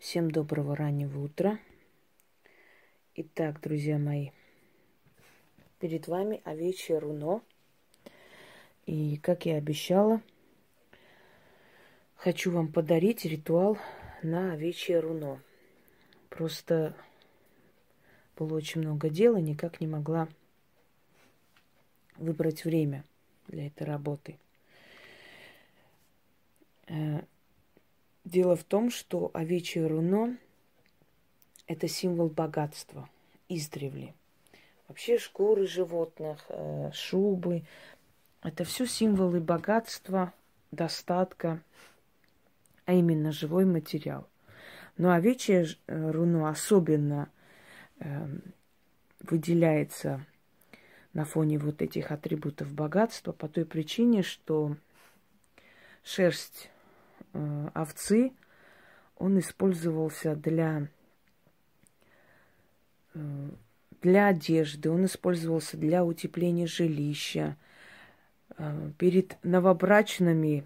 Всем доброго раннего утра. Итак, друзья мои, перед вами овечье руно. И, как я обещала, хочу вам подарить ритуал на овечье руно. Просто было очень много дела, никак не могла выбрать время для этой работы. Э, Дело в том, что овечье руно – это символ богатства издревле. Вообще шкуры животных, э, шубы – это все символы богатства, достатка, а именно живой материал. Но овечье э, руно особенно эм, выделяется на фоне вот этих атрибутов богатства по той причине, что шерсть Э, овцы, он использовался для, э, для одежды, он использовался для утепления жилища. Э, перед новобрачными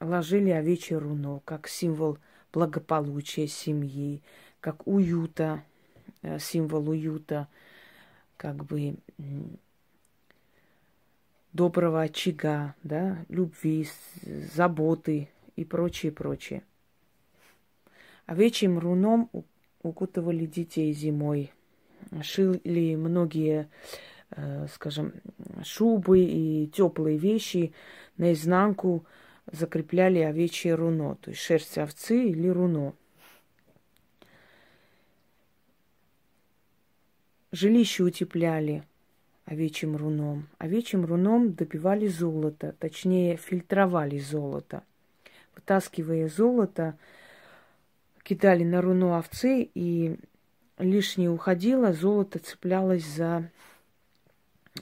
ложили овечье руно, как символ благополучия семьи, как уюта, символ уюта, как бы доброго очага, да, любви, заботы и прочее, прочее. Овечьим руном укутывали детей зимой. Шили многие, э, скажем, шубы и теплые вещи наизнанку закрепляли овечье руно, то есть шерсть овцы или руно. Жилище утепляли овечьим руном. Овечьим руном добивали золото, точнее фильтровали золото – вытаскивая золото, кидали на руну овцы, и лишнее уходило, золото цеплялось за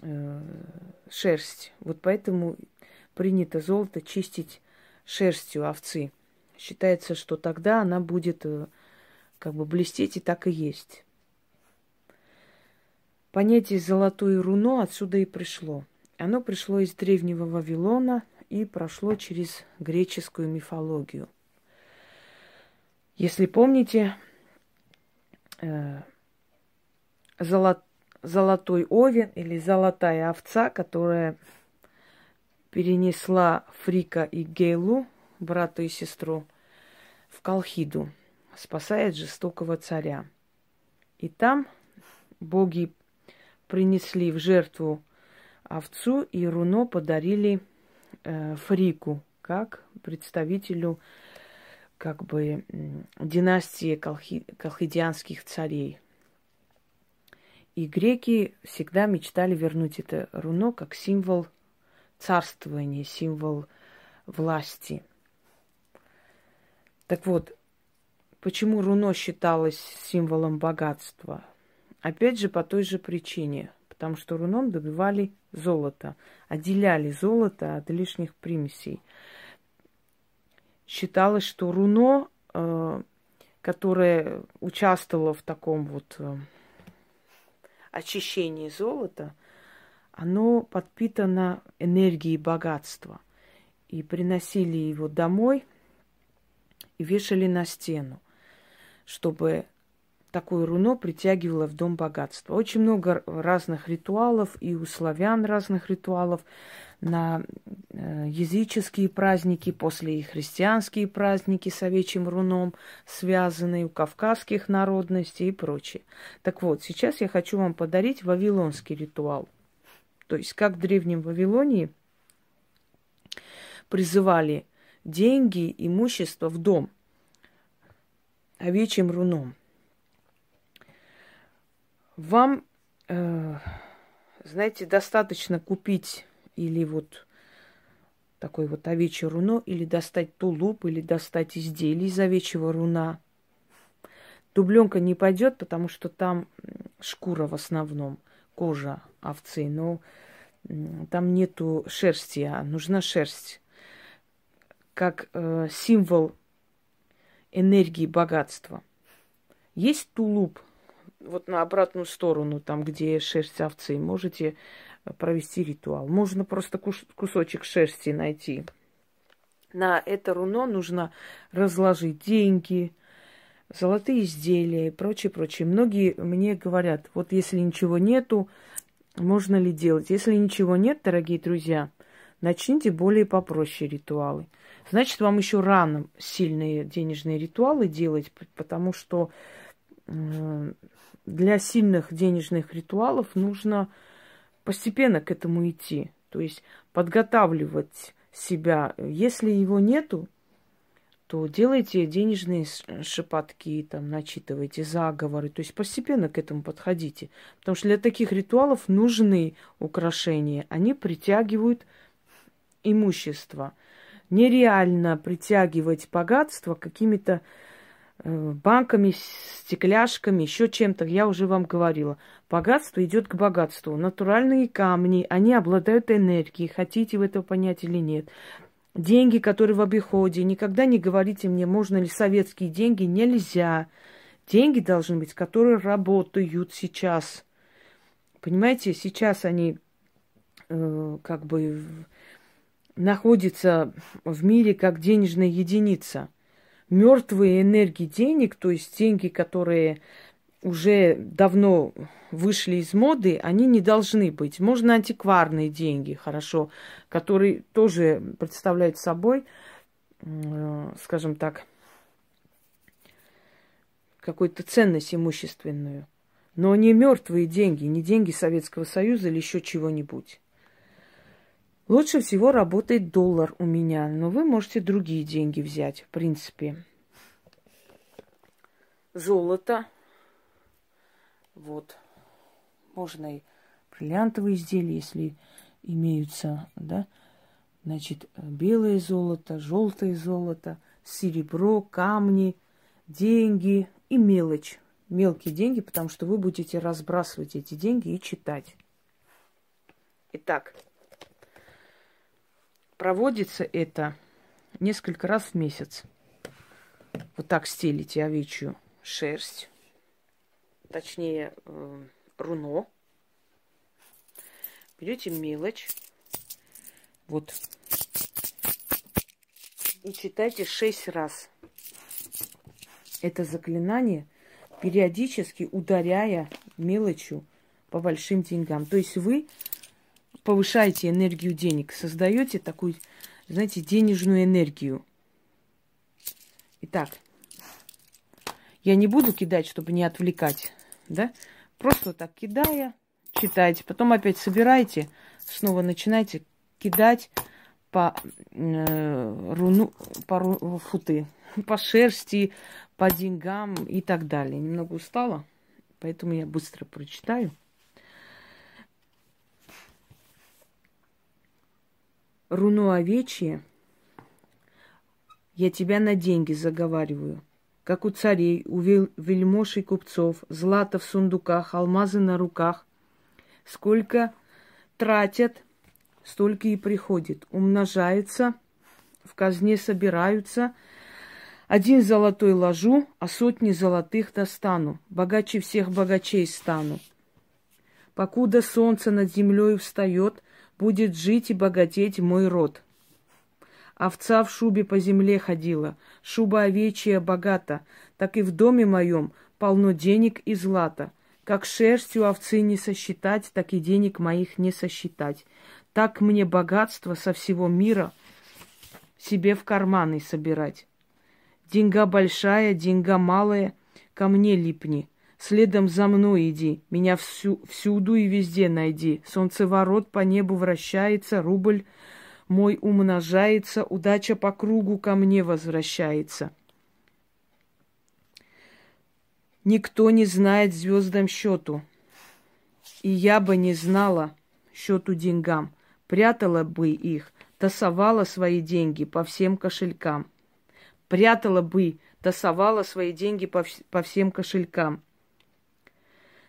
э, шерсть. Вот поэтому принято золото чистить шерстью овцы. Считается, что тогда она будет э, как бы блестеть, и так и есть. Понятие «золотое руно» отсюда и пришло. Оно пришло из древнего Вавилона – и прошло через греческую мифологию. Если помните, э, золот, золотой овен или золотая овца, которая перенесла Фрика и Гейлу, брата и сестру, в Колхиду, спасает жестокого царя. И там боги принесли в жертву овцу, и руно подарили Фрику как представителю как бы династии колхи, колхидианских царей. И греки всегда мечтали вернуть это руно как символ царствования, символ власти. Так вот, почему руно считалось символом богатства? Опять же, по той же причине потому что руном добивали золото, отделяли золото от лишних примесей. Считалось, что руно, э, которое участвовало в таком вот э, очищении золота, оно подпитано энергией богатства. И приносили его домой и вешали на стену, чтобы такое руно притягивало в дом богатство. Очень много разных ритуалов, и у славян разных ритуалов на э, языческие праздники, после и христианские праздники с овечьим руном связанные, у кавказских народностей и прочее. Так вот, сейчас я хочу вам подарить вавилонский ритуал. То есть, как в Древнем Вавилонии призывали деньги, имущество в дом овечьим руном – вам, э, знаете, достаточно купить или вот такой вот овечье руно, или достать тулуп, или достать изделие из овечьего руна. Дубленка не пойдет, потому что там шкура в основном, кожа овцы, но там нету шерсти, а нужна шерсть как э, символ энергии богатства. Есть тулуп, вот на обратную сторону, там, где шерсть овцы, можете провести ритуал. Можно просто кусочек шерсти найти. На это руно нужно разложить деньги, золотые изделия и прочее, прочее. Многие мне говорят, вот если ничего нету, можно ли делать? Если ничего нет, дорогие друзья, начните более попроще ритуалы. Значит, вам еще рано сильные денежные ритуалы делать, потому что для сильных денежных ритуалов нужно постепенно к этому идти. То есть подготавливать себя. Если его нету, то делайте денежные шепотки, там, начитывайте заговоры. То есть постепенно к этому подходите. Потому что для таких ритуалов нужны украшения. Они притягивают имущество. Нереально притягивать богатство какими-то э, банками, стекляшками, еще чем-то. Я уже вам говорила. Богатство идет к богатству. Натуральные камни, они обладают энергией, хотите вы это понять или нет. Деньги, которые в обиходе, никогда не говорите мне, можно ли советские деньги, нельзя. Деньги должны быть, которые работают сейчас. Понимаете, сейчас они э, как бы находятся в мире как денежная единица. Мертвые энергии денег, то есть деньги, которые уже давно вышли из моды, они не должны быть. Можно антикварные деньги, хорошо, которые тоже представляют собой, э, скажем так, какую-то ценность имущественную. Но не мертвые деньги, не деньги Советского Союза или еще чего-нибудь. Лучше всего работает доллар у меня, но вы можете другие деньги взять, в принципе. Золото вот. Можно и бриллиантовые изделия, если имеются, да. Значит, белое золото, желтое золото, серебро, камни, деньги и мелочь. Мелкие деньги, потому что вы будете разбрасывать эти деньги и читать. Итак, проводится это несколько раз в месяц. Вот так стелите овечью шерсть точнее э, руно. Берете мелочь, вот, и читайте шесть раз это заклинание, периодически ударяя мелочью по большим деньгам. То есть вы повышаете энергию денег, создаете такую, знаете, денежную энергию. Итак, я не буду кидать, чтобы не отвлекать да? Просто так кидая, читайте, потом опять собираете, снова начинаете кидать по э, руну, по ру, футы, по шерсти, по деньгам и так далее. Немного устала, поэтому я быстро прочитаю. Руну овечье, я тебя на деньги заговариваю как у царей, у вельмож и купцов, злато в сундуках, алмазы на руках. Сколько тратят, столько и приходит. Умножается, в казне собираются. Один золотой ложу, а сотни золотых достану. Богаче всех богачей стану. Покуда солнце над землей встает, будет жить и богатеть мой род. Овца в шубе по земле ходила, шуба овечья богата, так и в доме моем полно денег и злата. Как шерстью овцы не сосчитать, так и денег моих не сосчитать. Так мне богатство со всего мира себе в карманы собирать. Деньга большая, деньга малая, ко мне липни. Следом за мной иди, меня всю, всюду и везде найди. Солнцеворот по небу вращается, рубль мой умножается, удача по кругу ко мне возвращается. Никто не знает звездам счету, и я бы не знала счету деньгам, прятала бы их, тасовала свои деньги по всем кошелькам. Прятала бы, тасовала свои деньги по, по всем кошелькам.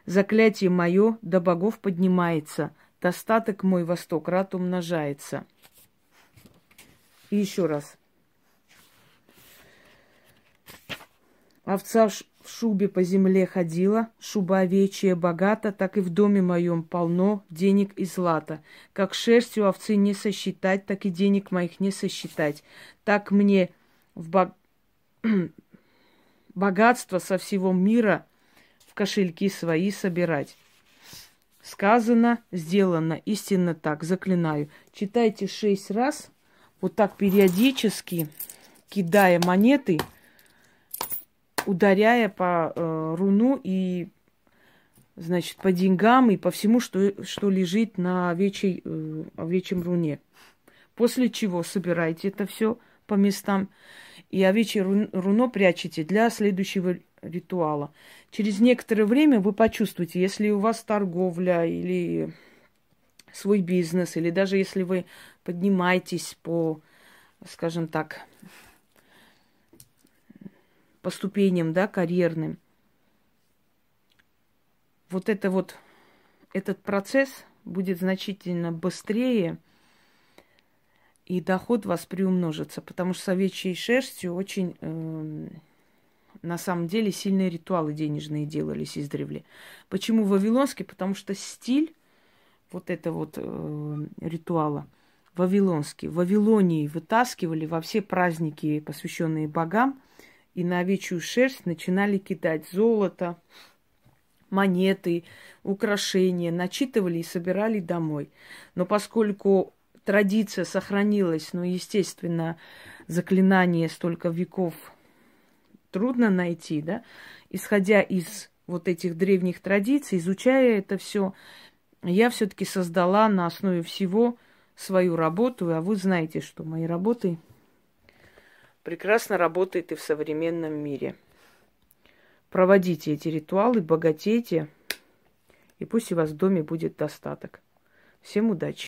Заклятие мое до богов поднимается, достаток мой во сто крат умножается. И еще раз. Овца в шубе по земле ходила, шуба овечья богата, так и в доме моем полно денег и злата. Как шерстью овцы не сосчитать, так и денег моих не сосчитать. Так мне в бог... богатство со всего мира кошельки свои собирать. Сказано, сделано, истинно так, заклинаю. Читайте шесть раз, вот так периодически, кидая монеты, ударяя по э, руну и, значит, по деньгам и по всему, что, что лежит на овечьей, э, овечьем руне. После чего собирайте это все по местам и овечье руно прячете для следующего ритуала. Через некоторое время вы почувствуете, если у вас торговля или свой бизнес, или даже если вы поднимаетесь по, скажем так, по ступеням, да, карьерным, вот это вот, этот процесс будет значительно быстрее, и доход вас приумножится, потому что с овечьей шерстью очень э, на самом деле сильные ритуалы денежные делались издревле. Почему вавилонский? Потому что стиль вот этого вот э, ритуала вавилонский. В Вавилонии вытаскивали во все праздники, посвященные богам, и на овечью шерсть начинали кидать золото, монеты, украшения, начитывали и собирали домой. Но поскольку традиция сохранилась, но, естественно, заклинание столько веков трудно найти, да, исходя из вот этих древних традиций, изучая это все, я все-таки создала на основе всего свою работу, а вы знаете, что мои работы прекрасно работают и в современном мире. Проводите эти ритуалы, богатейте, и пусть у вас в доме будет достаток. Всем удачи!